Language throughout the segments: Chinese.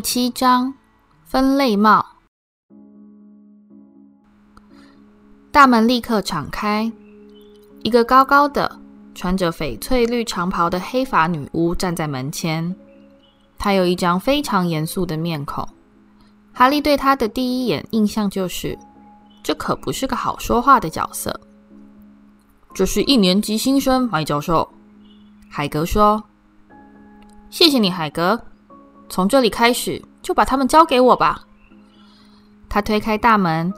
第七章分类帽。大门立刻敞开，一个高高的、穿着翡翠绿长袍的黑发女巫站在门前。她有一张非常严肃的面孔。哈利对她的第一眼印象就是，这可不是个好说话的角色。这是一年级新生麦教授，海格说：“谢谢你，海格。从这里开始，就把他们交给我吧。”他推开大门。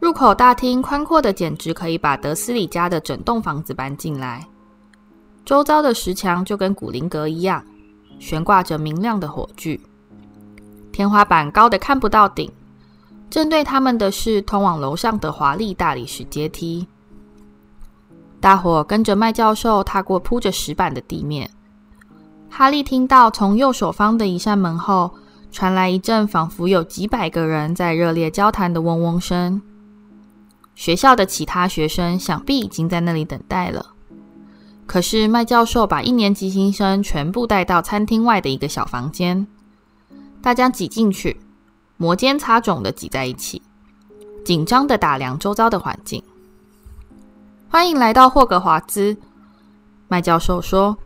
入口大厅宽阔的，简直可以把德斯里家的整栋房子搬进来。周遭的石墙就跟古灵阁一样，悬挂着明亮的火炬。天花板高得看不到顶，正对他们的是通往楼上的华丽大理石阶梯。大伙跟着麦教授踏过铺着石板的地面。哈利听到从右手方的一扇门后传来一阵仿佛有几百个人在热烈交谈的嗡嗡声。学校的其他学生想必已经在那里等待了。可是麦教授把一年级新生全部带到餐厅外的一个小房间，大家挤进去，摩肩擦踵的挤在一起，紧张的打量周遭的环境。欢迎来到霍格华兹，麦教授说：“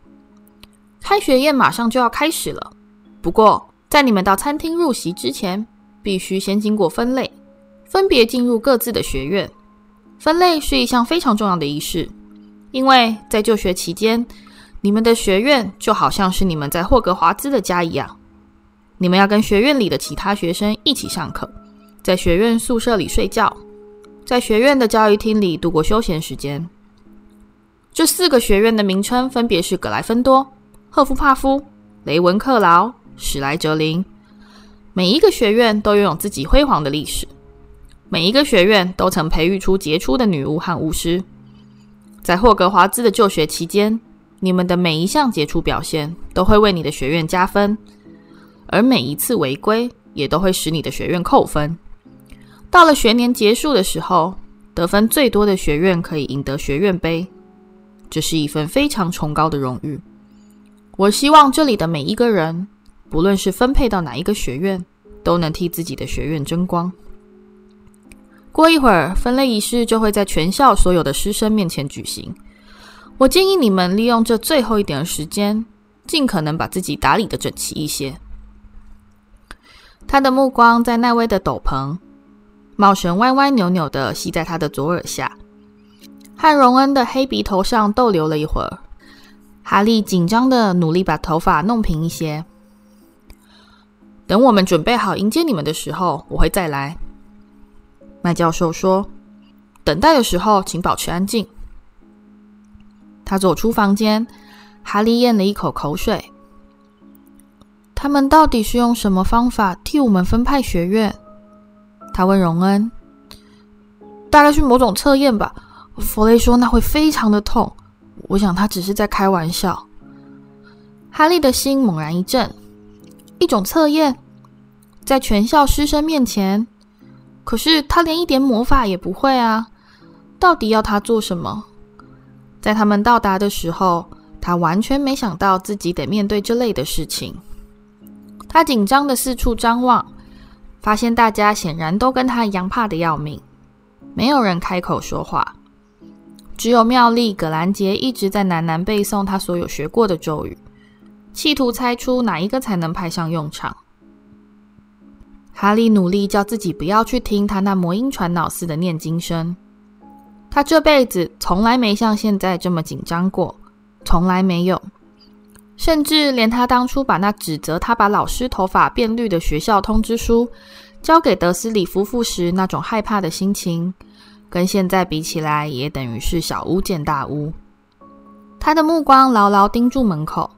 开学宴马上就要开始了，不过在你们到餐厅入席之前，必须先经过分类，分别进入各自的学院。”分类是一项非常重要的仪式，因为在就学期间，你们的学院就好像是你们在霍格华兹的家一样。你们要跟学院里的其他学生一起上课，在学院宿舍里睡觉，在学院的教育厅里度过休闲时间。这四个学院的名称分别是格莱芬多、赫夫帕夫、雷文克劳、史莱哲林。每一个学院都拥有自己辉煌的历史。每一个学院都曾培育出杰出的女巫和巫师。在霍格华兹的就学期间，你们的每一项杰出表现都会为你的学院加分，而每一次违规也都会使你的学院扣分。到了学年结束的时候，得分最多的学院可以赢得学院杯，这是一份非常崇高的荣誉。我希望这里的每一个人，不论是分配到哪一个学院，都能替自己的学院争光。过一会儿，分类仪式就会在全校所有的师生面前举行。我建议你们利用这最后一点的时间，尽可能把自己打理得整齐一些。他的目光在奈威的斗篷、帽绳歪歪扭扭地系在他的左耳下，和荣恩的黑鼻头上逗留了一会儿。哈利紧张的努力把头发弄平一些。等我们准备好迎接你们的时候，我会再来。麦教授说：“等待的时候，请保持安静。”他走出房间，哈利咽了一口口水。他们到底是用什么方法替我们分派学院？他问荣恩：“大概是某种测验吧。”弗雷说：“那会非常的痛。”我想他只是在开玩笑。哈利的心猛然一震：一种测验，在全校师生面前。可是他连一点魔法也不会啊！到底要他做什么？在他们到达的时候，他完全没想到自己得面对这类的事情。他紧张的四处张望，发现大家显然都跟他一样怕得要命，没有人开口说话，只有妙丽·葛兰杰一直在喃喃背诵他所有学过的咒语，企图猜出哪一个才能派上用场。哈利努力叫自己不要去听他那魔音传脑似的念经声。他这辈子从来没像现在这么紧张过，从来没有。甚至连他当初把那指责他把老师头发变绿的学校通知书交给德斯里夫妇时那种害怕的心情，跟现在比起来，也等于是小巫见大巫。他的目光牢牢盯住门口，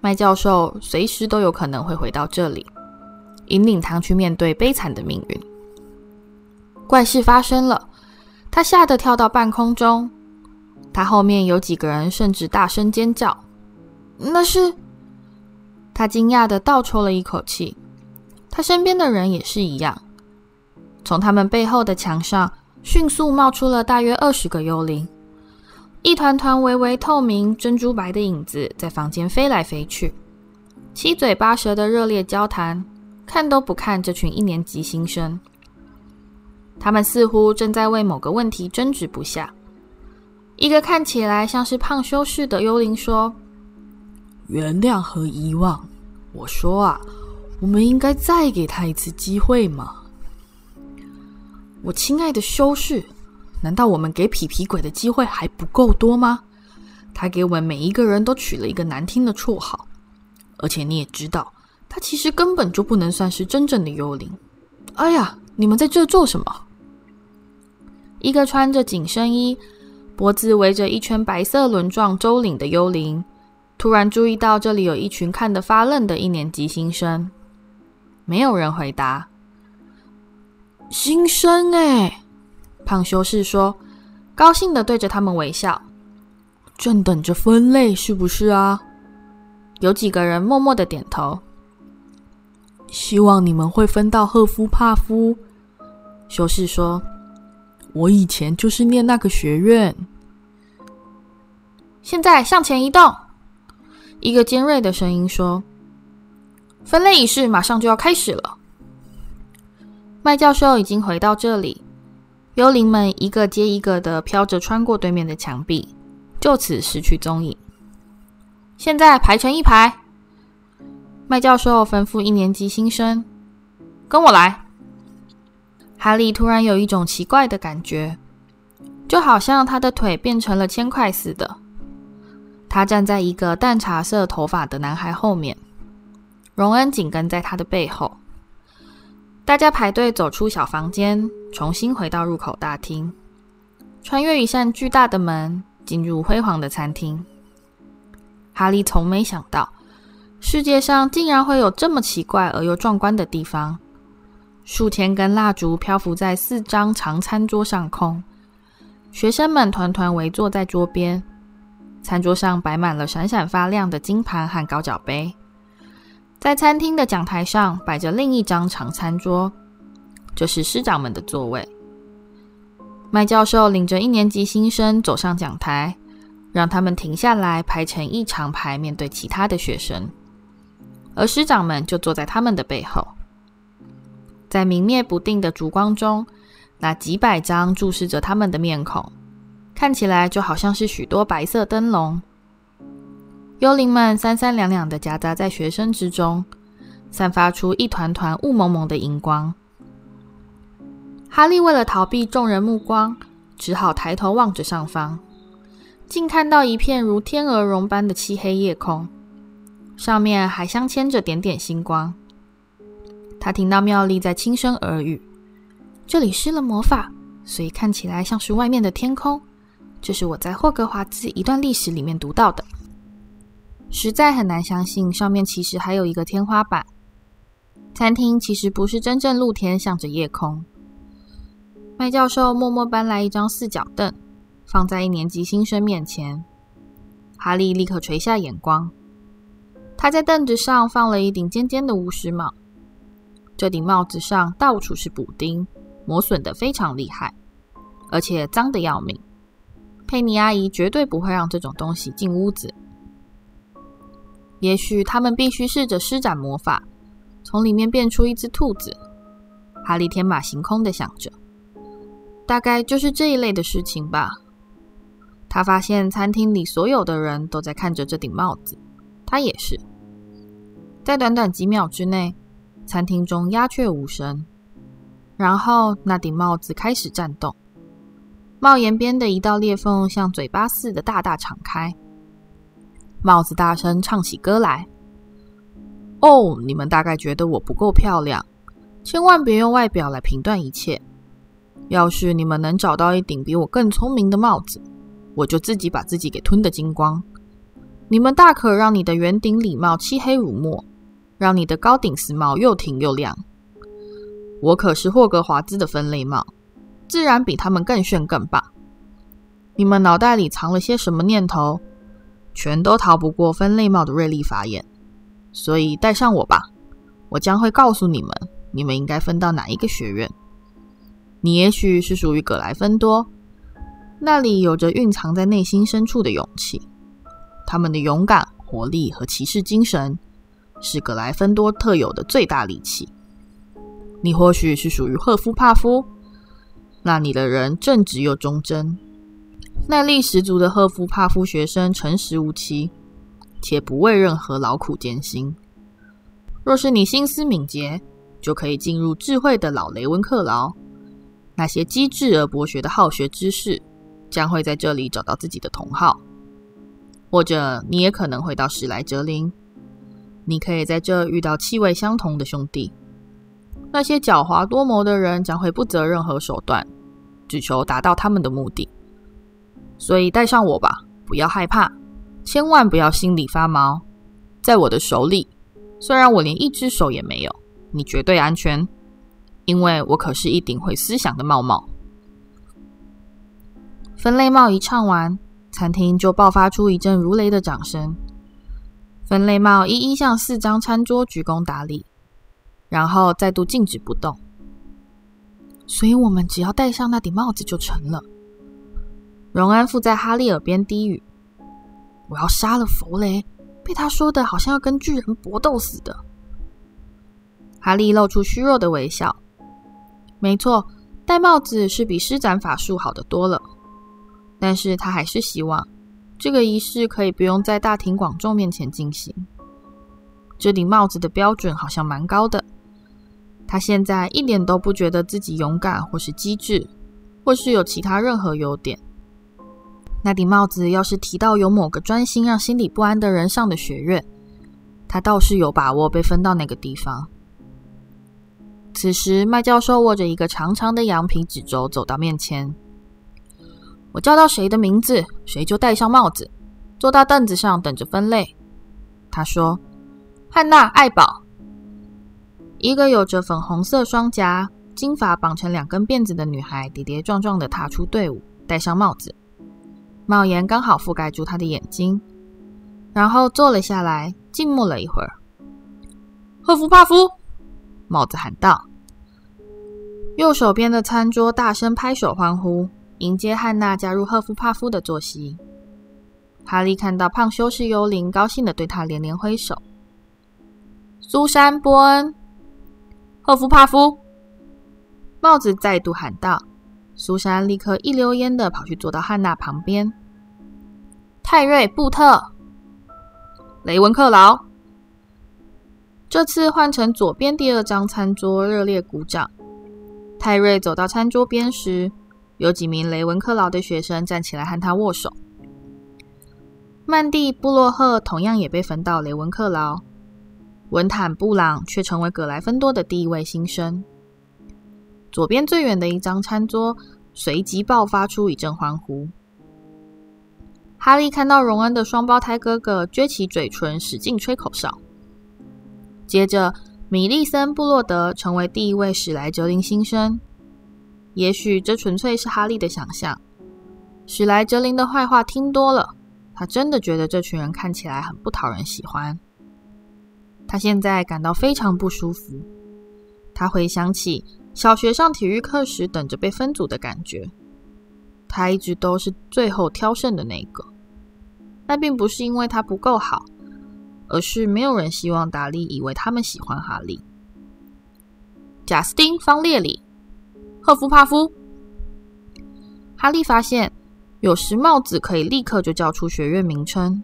麦教授随时都有可能会回到这里。引领他去面对悲惨的命运。怪事发生了，他吓得跳到半空中。他后面有几个人甚至大声尖叫：“那是……”他惊讶地倒抽了一口气。他身边的人也是一样。从他们背后的墙上迅速冒出了大约二十个幽灵，一团团微微透明、珍珠白的影子在房间飞来飞去。七嘴八舌的热烈交谈，看都不看这群一年级新生。他们似乎正在为某个问题争执不下。一个看起来像是胖修士的幽灵说：“原谅和遗忘。我说啊，我们应该再给他一次机会嘛。”我亲爱的修士，难道我们给皮皮鬼的机会还不够多吗？他给我们每一个人都取了一个难听的绰号，而且你也知道，他其实根本就不能算是真正的幽灵。哎呀，你们在这做什么？一个穿着紧身衣、脖子围着一圈白色轮状周领的幽灵，突然注意到这里有一群看得发愣的一年级新生。没有人回答。新生哎，胖修士说，高兴的对着他们微笑。正等着分类是不是啊？有几个人默默的点头。希望你们会分到赫夫帕夫。修士说：“我以前就是念那个学院。”现在向前移动。一个尖锐的声音说：“分类仪式马上就要开始了。”麦教授已经回到这里，幽灵们一个接一个的飘着穿过对面的墙壁，就此失去踪影。现在排成一排。麦教授吩咐一年级新生：“跟我来。”哈利突然有一种奇怪的感觉，就好像他的腿变成了铅块似的。他站在一个淡茶色头发的男孩后面，荣恩紧跟在他的背后。大家排队走出小房间，重新回到入口大厅，穿越一扇巨大的门，进入辉煌的餐厅。哈利从没想到，世界上竟然会有这么奇怪而又壮观的地方。数千根蜡烛漂浮在四张长餐桌上空，学生们团团围坐在桌边，餐桌上摆满了闪闪发亮的金盘和高脚杯。在餐厅的讲台上摆着另一张长餐桌，这是师长们的座位。麦教授领着一年级新生走上讲台，让他们停下来排成一长排，面对其他的学生。而师长们就坐在他们的背后。在明灭不定的烛光中，那几百张注视着他们的面孔，看起来就好像是许多白色灯笼。幽灵们三三两两的夹杂在学生之中，散发出一团团雾蒙蒙的荧光。哈利为了逃避众人目光，只好抬头望着上方，竟看到一片如天鹅绒般的漆黑夜空，上面还镶嵌着点点星光。他听到妙丽在轻声耳语：“这里施了魔法，所以看起来像是外面的天空。”这是我在霍格华兹一段历史里面读到的。实在很难相信，上面其实还有一个天花板。餐厅其实不是真正露天，向着夜空。麦教授默默搬来一张四脚凳，放在一年级新生面前。哈利立刻垂下眼光。他在凳子上放了一顶尖尖的巫师帽，这顶帽子上到处是补丁，磨损得非常厉害，而且脏得要命。佩妮阿姨绝对不会让这种东西进屋子。也许他们必须试着施展魔法，从里面变出一只兔子。哈利天马行空的想着，大概就是这一类的事情吧。他发现餐厅里所有的人都在看着这顶帽子，他也是。在短短几秒之内，餐厅中鸦雀无声，然后那顶帽子开始颤动，帽檐边的一道裂缝像嘴巴似的大大敞开。帽子大声唱起歌来：“哦，你们大概觉得我不够漂亮，千万别用外表来评断一切。要是你们能找到一顶比我更聪明的帽子，我就自己把自己给吞得精光。你们大可让你的圆顶礼帽漆黑如墨，让你的高顶丝帽又挺又亮。我可是霍格华兹的分类帽，自然比他们更炫更棒。你们脑袋里藏了些什么念头？”全都逃不过分类帽的锐利法眼，所以带上我吧，我将会告诉你们，你们应该分到哪一个学院。你也许是属于葛莱芬多，那里有着蕴藏在内心深处的勇气。他们的勇敢、活力和骑士精神，是葛莱芬多特有的最大利器。你或许是属于赫夫帕夫，那里的人正直又忠贞，耐力十足的赫夫帕夫学生诚实无欺，且不畏任何劳苦艰辛。若是你心思敏捷，就可以进入智慧的老雷文克劳。那些机智而博学的好学之士，将会在这里找到自己的同好。或者，你也可能会到史莱哲林，你可以在这遇到气味相同的兄弟。那些狡猾多谋的人将会不择任何手段，只求达到他们的目的。所以带上我吧，不要害怕，千万不要心里发毛。在我的手里，虽然我连一只手也没有，你绝对安全，因为我可是一顶会思想的帽帽。分类帽一唱完，餐厅就爆发出一阵如雷的掌声。分类帽一一向四张餐桌鞠躬打礼。然后再度静止不动，所以我们只要戴上那顶帽子就成了。荣安附在哈利耳边低语：“我要杀了弗雷，被他说的好像要跟巨人搏斗似的。”哈利露出虚弱的微笑。没错，戴帽子是比施展法术好得多了，但是他还是希望这个仪式可以不用在大庭广众面前进行。这顶帽子的标准好像蛮高的。他现在一点都不觉得自己勇敢，或是机智，或是有其他任何优点。那顶帽子要是提到有某个专心让心里不安的人上的学院，他倒是有把握被分到那个地方。此时，麦教授握着一个长长的羊皮纸轴走到面前：“我叫到谁的名字，谁就戴上帽子，坐到凳子上等着分类。”他说：“汉娜·艾宝。”一个有着粉红色双颊、金发绑成两根辫子的女孩，跌跌撞撞地踏出队伍，戴上帽子，帽檐刚好覆盖住他的眼睛，然后坐了下来，静默了一会儿。赫夫帕夫，帽子喊道。右手边的餐桌大声拍手欢呼，迎接汉娜加入赫夫帕夫的坐席。哈利看到胖修士幽灵，高兴的对他连连挥手。苏珊·波恩。赫夫帕夫，帽子再度喊道。苏珊立刻一溜烟的跑去坐到汉娜旁边。泰瑞·布特，雷文克劳。这次换成左边第二张餐桌，热烈鼓掌。泰瑞走到餐桌边时，有几名雷文克劳的学生站起来和他握手。曼蒂·布洛赫同样也被分到雷文克劳。文坦·布朗却成为葛莱芬多的第一位新生。左边最远的一张餐桌随即爆发出一阵欢呼。哈利看到荣恩的双胞胎哥哥撅起嘴唇，使劲吹口哨。接着，米利森·布洛德成为第一位史莱哲林新生。也许这纯粹是哈利的想象。史莱哲林的坏话听多了，他真的觉得这群人看起来很不讨人喜欢。他现在感到非常不舒服。他回想起小学上体育课时等着被分组的感觉。他一直都是最后挑剩的那个。那并不是因为他不够好，而是没有人希望达利以为他们喜欢哈利。贾斯汀·方列里，赫夫帕夫。哈利发现，有时帽子可以立刻就叫出学院名称，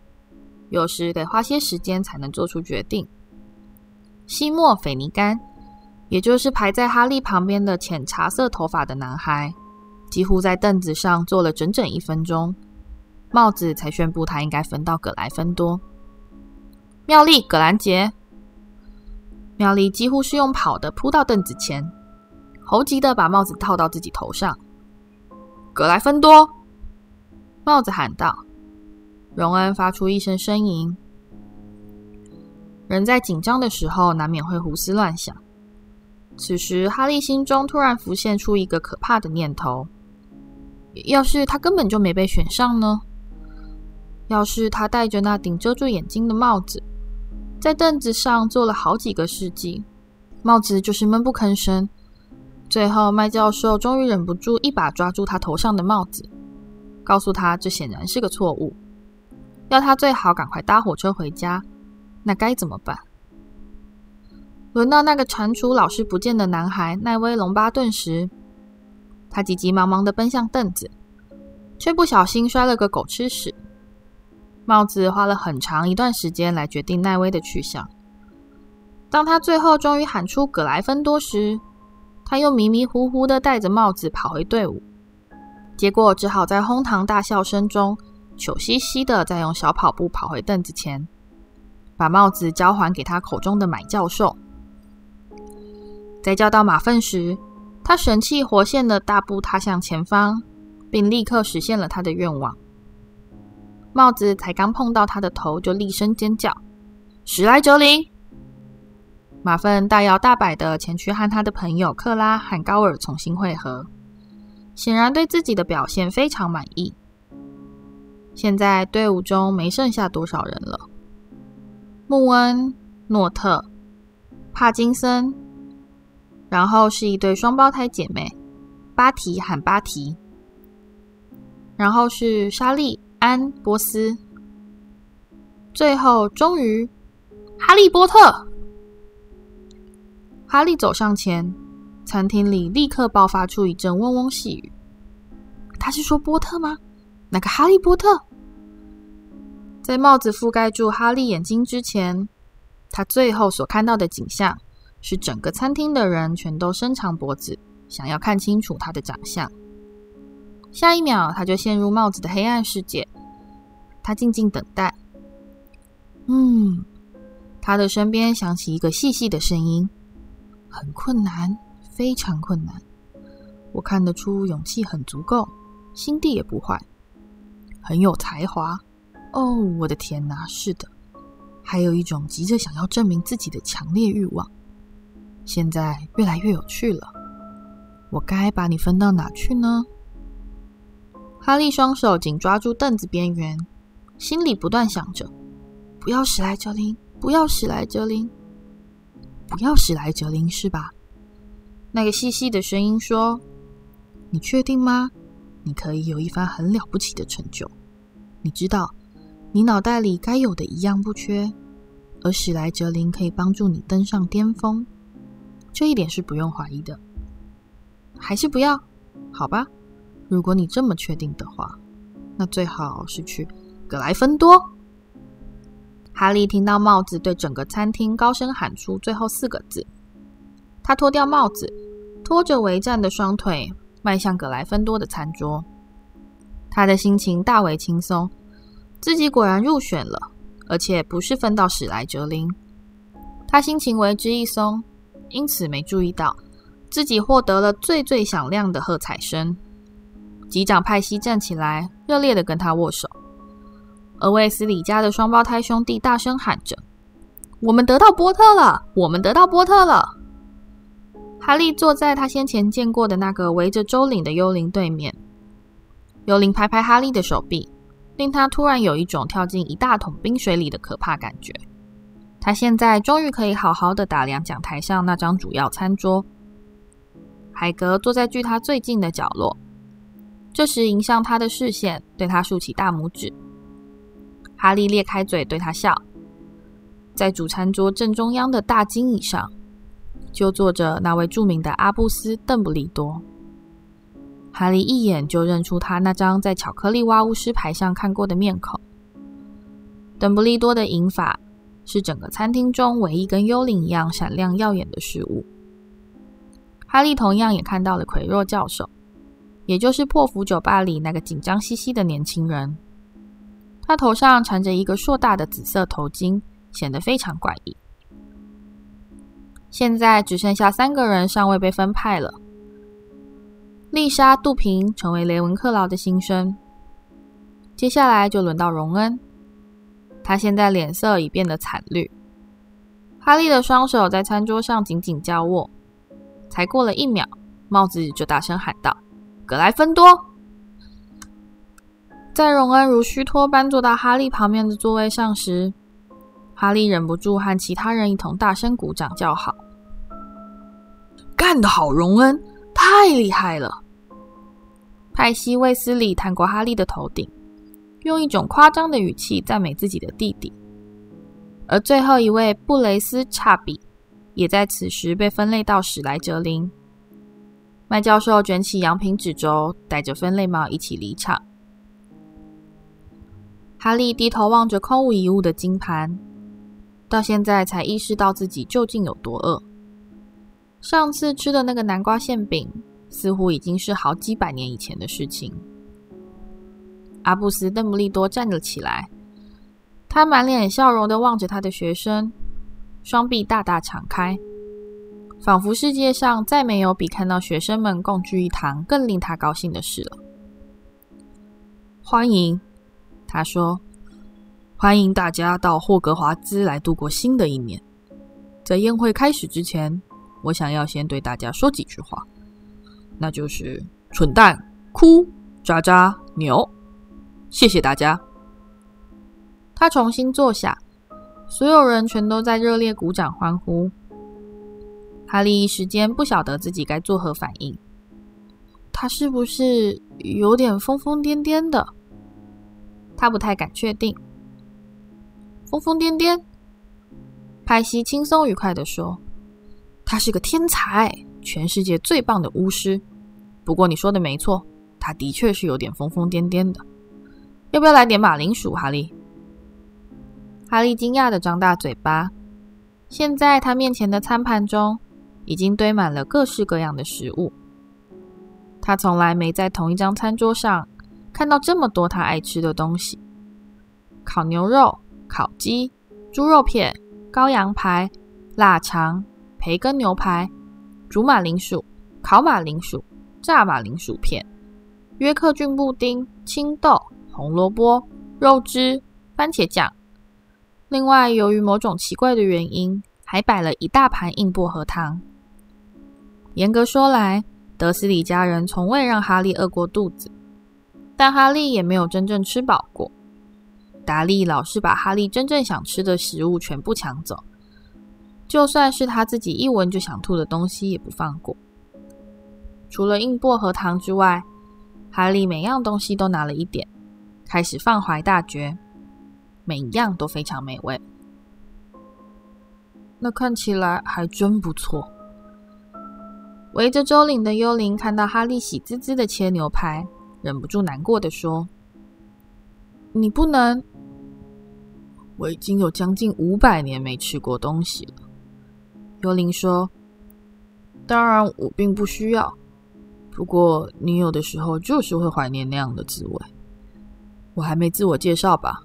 有时得花些时间才能做出决定。西莫·斐尼甘，也就是排在哈利旁边的浅茶色头发的男孩，几乎在凳子上坐了整整一分钟，帽子才宣布他应该分到葛莱芬多。妙丽·葛兰杰，妙丽几乎是用跑的扑到凳子前，猴急的把帽子套到自己头上。葛莱芬多，帽子喊道。荣恩发出一声呻吟。人在紧张的时候，难免会胡思乱想。此时，哈利心中突然浮现出一个可怕的念头：要是他根本就没被选上呢？要是他戴着那顶遮住眼睛的帽子，在凳子上坐了好几个世纪，帽子就是闷不吭声。最后，麦教授终于忍不住一把抓住他头上的帽子，告诉他这显然是个错误，要他最好赶快搭火车回家。那该怎么办？轮到那个蟾蜍老是不见的男孩奈威·龙巴顿时，他急急忙忙地奔向凳子，却不小心摔了个狗吃屎。帽子花了很长一段时间来决定奈威的去向。当他最后终于喊出“葛莱芬多”时，他又迷迷糊糊地戴着帽子跑回队伍，结果只好在哄堂大笑声中，糗兮兮地再用小跑步跑回凳子前，把帽子交还给他口中的买教授。在叫到马粪时，他神气活现的大步踏向前方，并立刻实现了他的愿望。帽子才刚碰到他的头，就厉声尖叫：“史莱哲林！”马粪大摇大摆地前去和他的朋友克拉和高尔重新会合，显然对自己的表现非常满意。现在队伍中没剩下多少人了：穆恩、诺特、帕金森，然后是一对双胞胎姐妹巴提喊巴提，然后是莎莉、安、波斯，最后终于哈利波特。哈利走上前，餐厅里立刻爆发出一阵嗡嗡细语。他是说波特吗？那个哈利波特？在帽子覆盖住哈利眼睛之前，他最后所看到的景象是整个餐厅的人全都伸长脖子，想要看清楚他的长相。下一秒，他就陷入帽子的黑暗世界。他静静等待。嗯，他的身边响起一个细细的声音。很困难，非常困难。我看得出勇气很足够，心地也不坏，很有才华。哦，我的天哪！是的，还有一种急着想要证明自己的强烈欲望。现在越来越有趣了。我该把你分到哪去呢？哈利双手紧抓住凳子边缘，心里不断想着：不要史莱哲林，不要史莱哲林。不要史莱哲林是吧？那个细细的声音说：“你确定吗？你可以有一番很了不起的成就。你知道，你脑袋里该有的一样不缺，而史莱哲林可以帮助你登上巅峰，这一点是不用怀疑的。还是不要？好吧，如果你这么确定的话，那最好是去格莱芬多。”哈利听到帽子对整个餐厅高声喊出最后四个字，他脱掉帽子，拖着围战的双腿，迈向格莱芬多的餐桌。他的心情大为轻松，自己果然入选了，而且不是分到史莱哲林。他心情为之一松，因此没注意到自己获得了最最响亮的喝彩声。机长派西站起来，热烈的跟他握手。而卫斯理家的双胞胎兄弟大声喊着：“我们得到波特了！我们得到波特了！”哈利坐在他先前见过的那个围着州领的幽灵对面。幽灵拍拍哈利的手臂，令他突然有一种跳进一大桶冰水里的可怕感觉。他现在终于可以好好的打量讲台上那张主要餐桌。海格坐在距他最近的角落，这时迎向他的视线，对他竖起大拇指。哈利裂开嘴对他笑，在主餐桌正中央的大金椅上，就坐着那位著名的阿布斯·邓布利多。哈利一眼就认出他那张在巧克力挖巫师牌上看过的面孔。邓布利多的银发是整个餐厅中唯一跟幽灵一样闪亮耀眼的事物。哈利同样也看到了奎若教授，也就是破釜酒吧里那个紧张兮兮的年轻人。他头上缠着一个硕大的紫色头巾，显得非常怪异。现在只剩下三个人尚未被分派了。丽莎·杜平成为雷文克劳的新生，接下来就轮到荣恩。他现在脸色已变得惨绿。哈利的双手在餐桌上紧紧交握，才过了一秒，帽子就大声喊道：“格莱芬多！”在荣恩如虚脱般坐到哈利旁边的座位上时，哈利忍不住和其他人一同大声鼓掌叫好：“干得好，荣恩！太厉害了！”派西·卫斯理探过哈利的头顶，用一种夸张的语气赞美自己的弟弟。而最后一位布雷斯·查比也在此时被分类到史莱哲林。麦教授卷起羊皮纸轴，戴着分类帽一起离场。哈利低头望着空无一物的金盘，到现在才意识到自己究竟有多饿。上次吃的那个南瓜馅饼，似乎已经是好几百年以前的事情。阿布斯·邓布利多站了起来，他满脸笑容地望着他的学生，双臂大大敞开。仿佛世界上再没有比看到学生们共聚一堂更令他高兴的事了。欢迎，他说：“欢迎大家到霍格华兹来度过新的一年。在宴会开始之前，我想要先对大家说几句话，那就是蠢蛋、哭、渣渣、牛。谢谢大家。”他重新坐下，所有人全都在热烈鼓掌欢呼。哈利一时间不晓得自己该作何反应。他是不是有点疯疯癫癫的？他不太敢确定。疯疯癫癫，派西轻松愉快地说：“他是个天才，全世界最棒的巫师。不过你说的没错，他的确是有点疯疯癫癫的。要不要来点马铃薯，哈利？”哈利惊讶地张大嘴巴。现在他面前的餐盘中。已经堆满了各式各样的食物。他从来没在同一张餐桌上看到这么多他爱吃的东西：烤牛肉、烤鸡、猪肉片、羔羊排、腊肠、培根牛排、煮马铃薯、烤马铃薯、炸马铃薯片、约克郡布丁、青豆、红萝卜、肉汁、番茄酱。另外，由于某种奇怪的原因，还摆了一大盘硬薄荷糖。严格说来，德斯里家人从未让哈利饿过肚子，但哈利也没有真正吃饱过。达利老是把哈利真正想吃的食物全部抢走，就算是他自己一闻就想吐的东西也不放过。除了硬薄荷糖之外，哈利每样东西都拿了一点，开始放怀大嚼，每一样都非常美味。那看起来还真不错。围着周领的幽灵看到哈利喜滋滋的切牛排，忍不住难过的说：“你不能……我已经有将近五百年没吃过东西了。”幽灵说：“当然，我并不需要。不过，你有的时候就是会怀念那样的滋味。我还没自我介绍吧？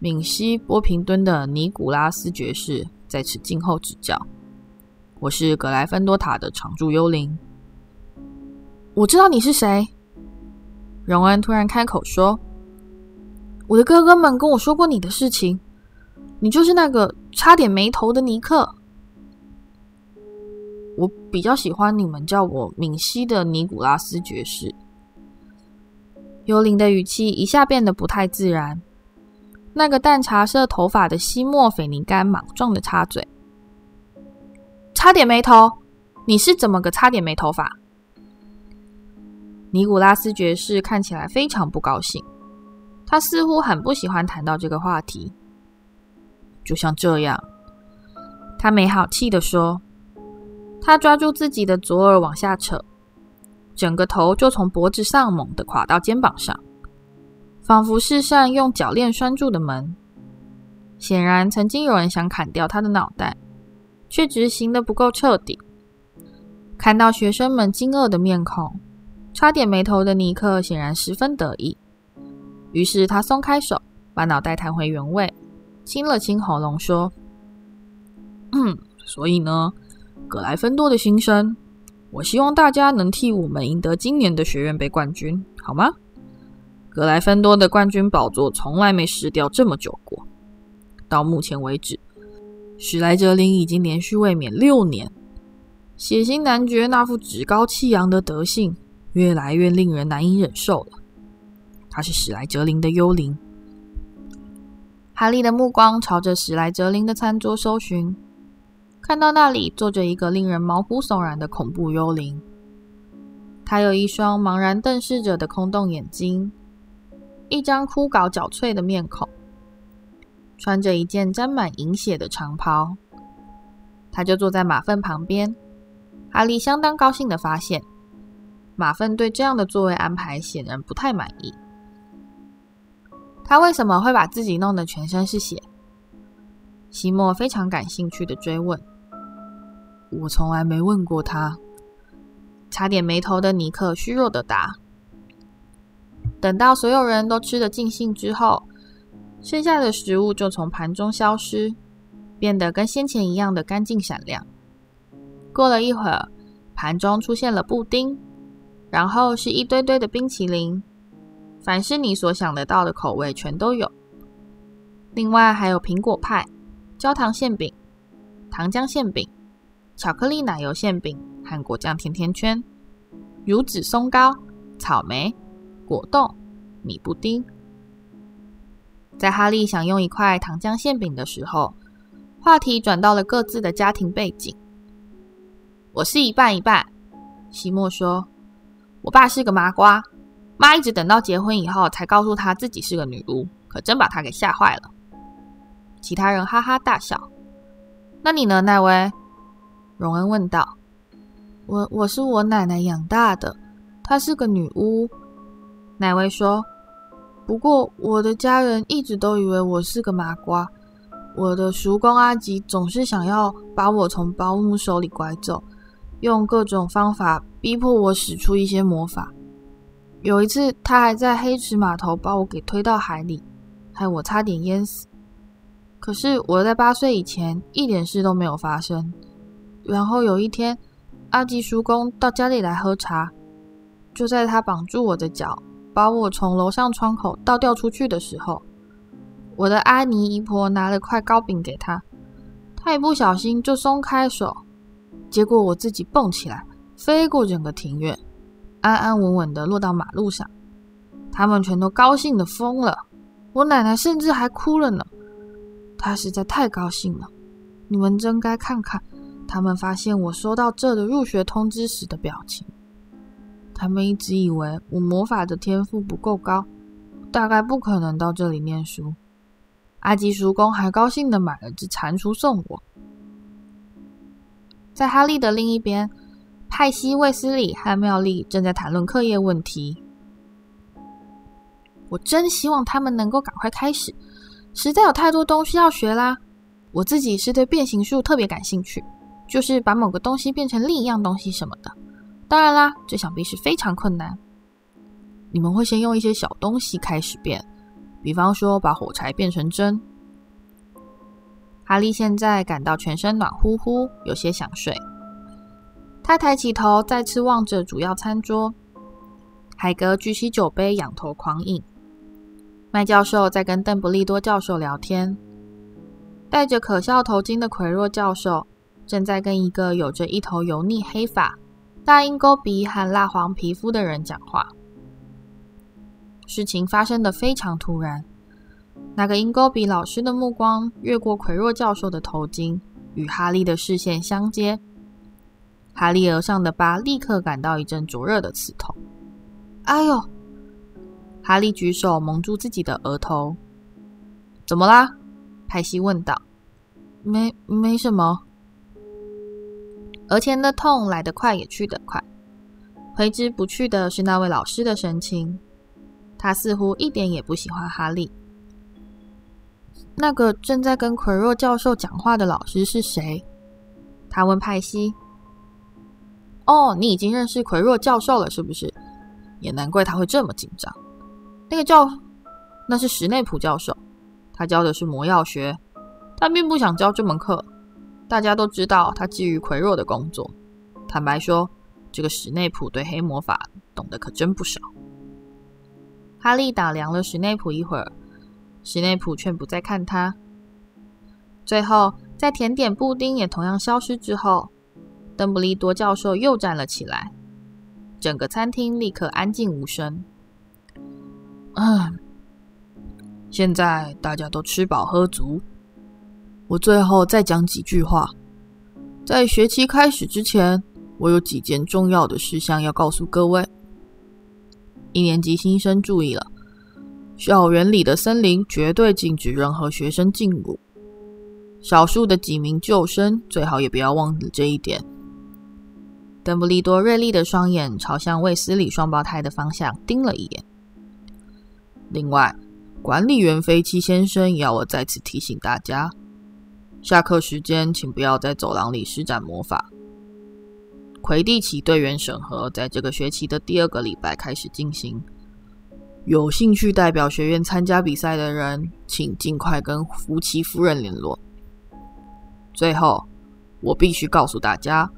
敏西·波平敦的尼古拉斯爵士在此静候指教。”我是格莱芬多塔的常驻幽灵。我知道你是谁。荣恩突然开口说：“我的哥哥们跟我说过你的事情，你就是那个差点没头的尼克。我比较喜欢你们叫我敏西的尼古拉斯爵士。”幽灵的语气一下变得不太自然。那个淡茶色头发的西莫斐尼甘莽撞的插嘴。差点没头，你是怎么个差点没头发？尼古拉斯爵士看起来非常不高兴，他似乎很不喜欢谈到这个话题。就像这样，他没好气的说。他抓住自己的左耳往下扯，整个头就从脖子上猛地垮到肩膀上，仿佛是扇用铰链拴住的门。显然，曾经有人想砍掉他的脑袋。却执行得不够彻底。看到学生们惊愕的面孔，差点没头的尼克显然十分得意。于是他松开手，把脑袋弹回原位，清了清喉咙，说：“嗯，所以呢，格莱芬多的新生，我希望大家能替我们赢得今年的学院杯冠军，好吗？格莱芬多的冠军宝座从来没失掉这么久过，到目前为止。”史莱哲林已经连续卫冕六年，血腥男爵那副趾高气扬的德性越来越令人难以忍受了。他是史莱哲林的幽灵。哈利的目光朝着史莱哲林的餐桌搜寻，看到那里坐着一个令人毛骨悚然的恐怖幽灵。他有一双茫然瞪视着的空洞眼睛，一张枯槁憔悴的面孔。穿着一件沾满银血的长袍，他就坐在马粪旁边。哈利相当高兴地发现，马粪对这样的座位安排显然不太满意。他为什么会把自己弄得全身是血？西莫非常感兴趣的追问。我从来没问过他。差点没头的尼克虚弱的答。等到所有人都吃得尽兴之后，剩下的食物就从盘中消失，变得跟先前一样的干净闪亮。过了一会儿，盘中出现了布丁，然后是一堆堆的冰淇淋，凡是你所想得到的口味全都有。另外还有苹果派、焦糖馅饼、糖浆馅饼、巧克力奶油馅饼和果酱甜甜圈、乳脂松糕、草莓、果冻、米布丁。在哈利享用一块糖浆馅饼的时候，话题转到了各自的家庭背景。我是一半一半，西莫说：“我爸是个麻瓜，妈一直等到结婚以后才告诉他自己是个女巫，可真把他给吓坏了。”其他人哈哈大笑。那你呢，奈威？荣恩问道。我我是我奶奶养大的，她是个女巫。奶威说。不过我的家人一直都以为我是个麻瓜。我的叔公阿吉总是想要把我从保姆手里拐走，用各种方法逼迫我使出一些魔法。有一次，他还在黑池码头把我给推到海里，害我差点淹死。可是我在八岁以前一点事都没有发生。然后有一天，阿吉叔公到家里来喝茶，就在他绑住我的脚，把我从楼上窗口倒吊出去的时候，我的阿尼姨婆拿了块糕饼给他，他一不小心就松开手，结果我自己蹦起来，飞过整个庭院，安安稳稳的落到马路上。他们全都高兴的疯了，我奶奶甚至还哭了呢。她实在太高兴了，你们真该看看他们发现我收到这的入学通知时的表情。他们一直以为我魔法的天赋不够高，大概不可能到这里念书。阿吉叔公还高兴的买了只蟾蜍送我。在哈利的另一边，派西、卫斯理和妙丽正在谈论课业问题。我真希望他们能够赶快开始。实在有太多东西要学啦！我自己是对变形术特别感兴趣，就是把某个东西变成另一样东西什么的。当然啦，这想必是非常困难。你们会先用一些小东西开始变，比方说把火柴变成针。哈利现在感到全身暖乎乎，有些想睡。他抬起头，再次望着主要餐桌。海格举起酒杯，仰头狂饮。麦教授在跟邓布利多教授聊天，戴着可笑头巾的奎若教授正在跟一个有着一头油腻黑发、大鹰钩鼻和蜡黄皮肤的人讲话。事情发生的非常突然，那个鹰钩鼻老师的目光越过奎若教授的头巾，与哈利的视线相接。哈利额上的疤立刻感到一阵灼热的刺痛。哎呦！哈利举手蒙住自己的额头。“怎么啦？”派西问道。“没，没什么。”额前的痛来得快，也去得快。挥之不去的是那位老师的神情，他似乎一点也不喜欢哈利。那个正在跟奎若教授讲话的老师是谁？他问派西。“哦，你已经认识奎若教授了，是不是？也难怪他会这么紧张。”那个教，那是史内普教授，他教的是魔药学，他并不想教这门课。大家都知道他基于奎若的工作。坦白说，这个史内普对黑魔法懂得可真不少。哈利打量了史内普一会儿，史内普却不再看他。最后，在甜点布丁也同样消失之后，邓布利多教授又站了起来，整个餐厅立刻安静无声。嗯，现在大家都吃饱喝足，我最后再讲几句话。在学期开始之前，我有几件重要的事项要告诉各位。一年级新生注意了，校园里的森林绝对禁止任何学生进入。少数的几名旧生最好也不要忘了这一点。邓布利多锐利的双眼朝向卫斯理双胞胎的方向盯了一眼。另外，管理员菲七先生也要我再次提醒大家，下课时间请不要在走廊里施展魔法。魁地奇队员审核在这个学期的第二个礼拜开始进行。有兴趣代表学院参加比赛的人，请尽快跟福奇夫人联络。最后，我必须告诉大家，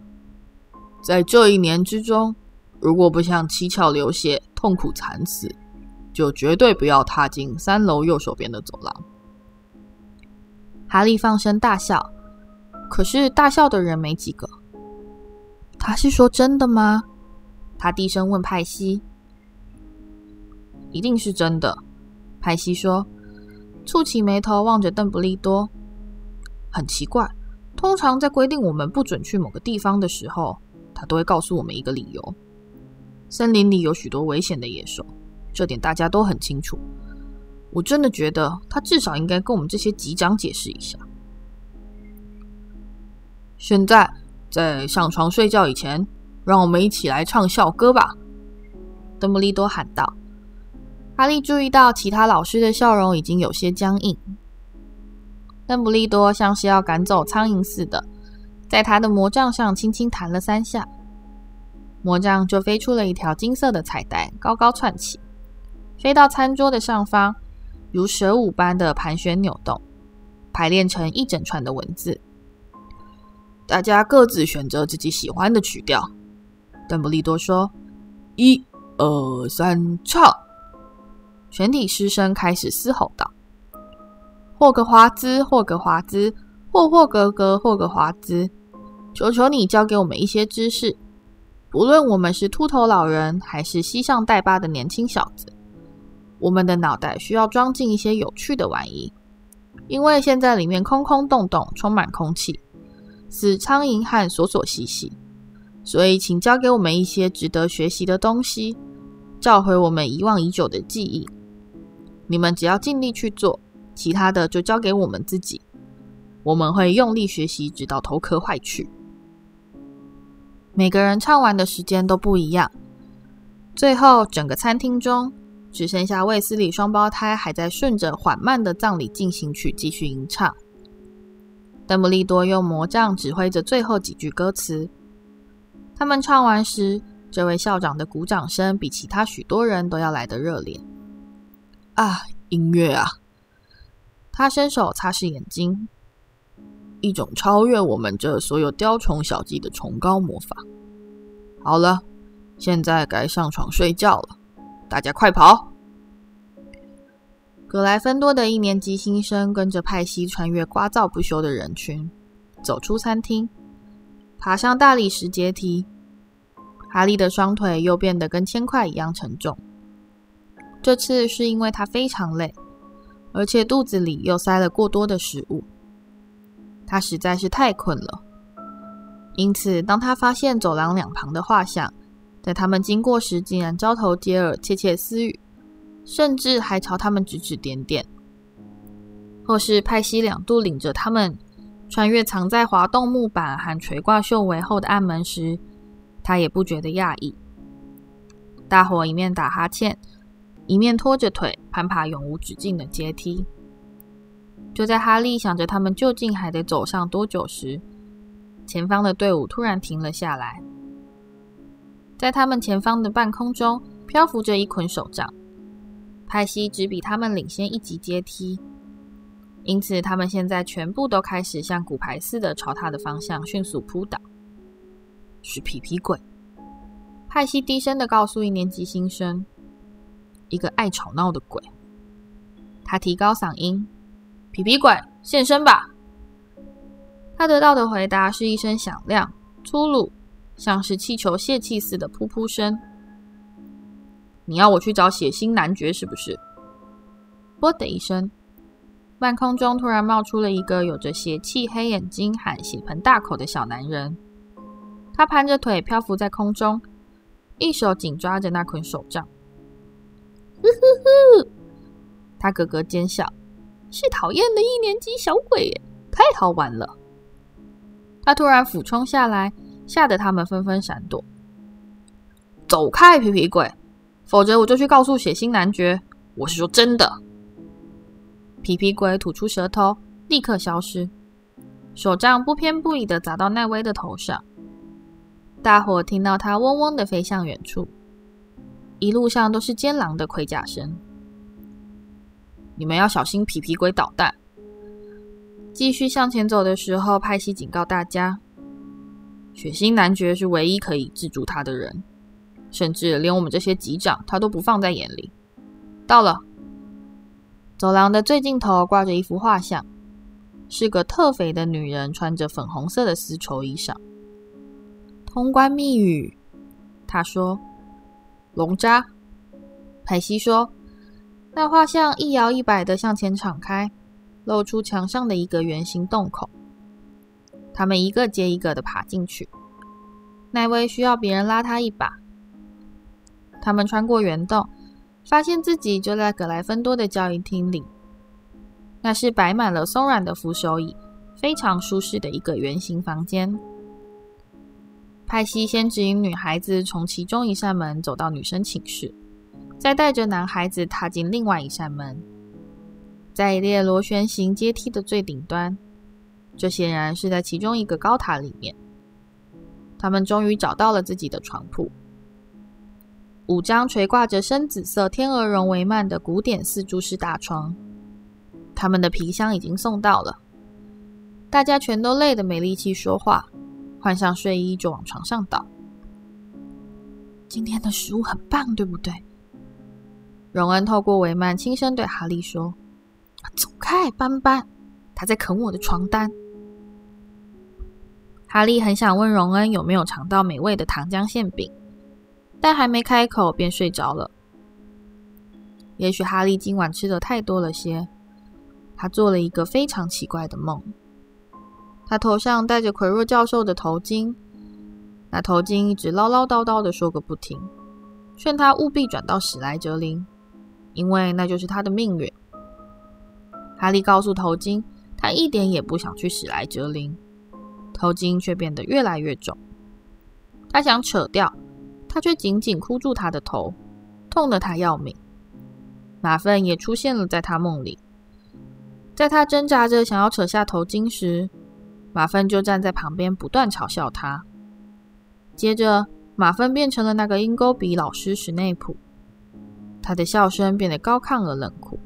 在这一年之中，如果不想七窍流血、痛苦惨死，就绝对不要踏进三楼右手边的走廊。哈利放声大笑，可是大笑的人没几个。他是说真的吗？他低声问派西。一定是真的，派西说，蹙起眉头望着邓布利多。很奇怪，通常在规定我们不准去某个地方的时候，他都会告诉我们一个理由。森林里有许多危险的野兽，这点大家都很清楚。我真的觉得他至少应该跟我们这些级长解释一下。现在，在上床睡觉以前，让我们一起来唱校歌吧！邓布利多喊道。哈利注意到其他老师的笑容已经有些僵硬。邓布利多像是要赶走苍蝇似的，在他的魔杖上轻轻弹了三下，魔杖就飞出了一条金色的彩带，高高窜起，飞到餐桌的上方，如蛇舞般的盘旋扭动，排练成一整串的文字。大家各自选择自己喜欢的曲调。邓布利多说：“一、二、三，唱！”全体师生开始嘶吼道：“霍格华兹，霍格华兹，霍霍格格，霍格华兹！求求你教给我们一些知识，不论我们是秃头老人还是膝上带疤的年轻小子，我们的脑袋需要装进一些有趣的玩意，因为现在里面空空洞洞，充满空气，死苍蝇和琐琐兮兮，所以请教给我们一些值得学习的东西，召回我们遗忘已久的记忆。”你们只要尽力去做，其他的就交给我们自己。我们会用力学习，直到头壳坏去。每个人唱完的时间都不一样。最后，整个餐厅中只剩下卫斯理双胞胎还在顺着缓慢的葬礼进行曲继续吟唱。邓布利多用魔杖指挥着最后几句歌词。他们唱完时，这位校长的鼓掌声比其他许多人都要来得热烈。啊，音乐啊！他伸手擦拭眼睛，一种超越我们这所有雕虫小技的崇高魔法。好了，现在该上床睡觉了，大家快跑！格莱芬多的一年级新生跟着派西穿越聒噪不休的人群，走出餐厅，爬上大理石阶梯。哈利的双腿又变得跟铅块一样沉重。这次是因为他非常累，而且肚子里又塞了过多的食物，他实在是太困了。因此，当他发现走廊两旁的画像，在他们经过时竟然交头接耳、窃窃私语，甚至还朝他们指指点点，或是派西两度领着他们穿越藏在滑动木板和垂挂袖围后的暗门时，他也不觉得讶异。大伙一面打哈欠。一面拖着腿攀爬永无止境的阶梯，就在哈利想着他们究竟还得走上多久时，前方的队伍突然停了下来。在他们前方的半空中漂浮着一捆手杖，派西只比他们领先一级阶梯，因此他们现在全部都开始像骨牌似的朝他的方向迅速扑倒。是皮皮鬼，派西低声的告诉一年级新生。一个爱吵闹的鬼，他提高嗓音：“皮皮鬼，现身吧！”他得到的回答是一声响亮、粗鲁，像是气球泄气似的噗噗声。“你要我去找血腥男爵是不是？”“啵”的一声，半空中突然冒出了一个有着邪气黑眼睛和血盆大口的小男人。他盘着腿漂浮在空中，一手紧抓着那捆手杖。呵呵呵，他咯咯尖笑，是讨厌的一年级小鬼耶，太好玩了。他突然俯冲下来，吓得他们纷纷闪躲。走开，皮皮鬼！否则我就去告诉血腥男爵。我是说真的。皮皮鬼吐出舌头，立刻消失，手杖不偏不倚的砸到奈威的头上。大伙听到他嗡嗡的飞向远处，一路上都是尖狼的盔甲声。你们要小心皮皮鬼捣蛋！继续向前走的时候，派西警告大家：血腥男爵是唯一可以制住他的人。甚至连我们这些级长，他都不放在眼里。到了，走廊的最尽头挂着一幅画像，是个特肥的女人，穿着粉红色的丝绸衣裳。通关密语，他说：“龙渣。”派西说：“那画像一摇一摆的向前敞开，露出墙上的一个圆形洞口。他们一个接一个的爬进去。奈威需要别人拉他一把。”他们穿过圆洞，发现自己就在格莱芬多的交易厅里。那是摆满了松软的扶手椅，非常舒适的一个圆形房间。派西先指引女孩子从其中一扇门走到女生寝室，再带着男孩子踏进另外一扇门。在一列螺旋形阶梯的最顶端，这显然是在其中一个高塔里面。他们终于找到了自己的床铺。五张垂挂着深紫色天鹅绒帷幔的古典四柱式大床，他们的皮箱已经送到了。大家全都累得没力气说话，换上睡衣就往床上倒。今天的食物很棒，对不对？荣恩透过帷幔轻声对哈利说：“走开，斑斑，他在啃我的床单。”哈利很想问荣恩有没有尝到美味的糖浆馅饼。但还没开口便睡着了。也许哈利今晚吃的太多了些，他做了一个非常奇怪的梦。他头上戴着奎若教授的头巾，那头巾一直唠唠叨叨的说个不停，劝他务必转到史莱哲林，因为那就是他的命运。哈利告诉头巾，他一点也不想去史莱哲林，头巾却变得越来越重，他想扯掉。他却紧紧箍住他的头，痛得他要命。马粪也出现了在他梦里，在他挣扎着想要扯下头巾时，马粪就站在旁边不断嘲笑他。接着，马粪变成了那个鹰钩鼻老师史内普，他的笑声变得高亢而冷酷。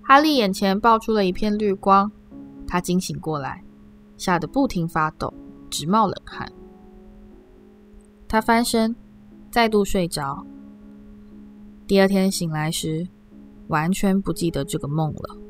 哈利眼前爆出了一片绿光，他惊醒过来，吓得不停发抖，直冒冷汗。他翻身，再度睡着。第二天醒来时，完全不记得这个梦了。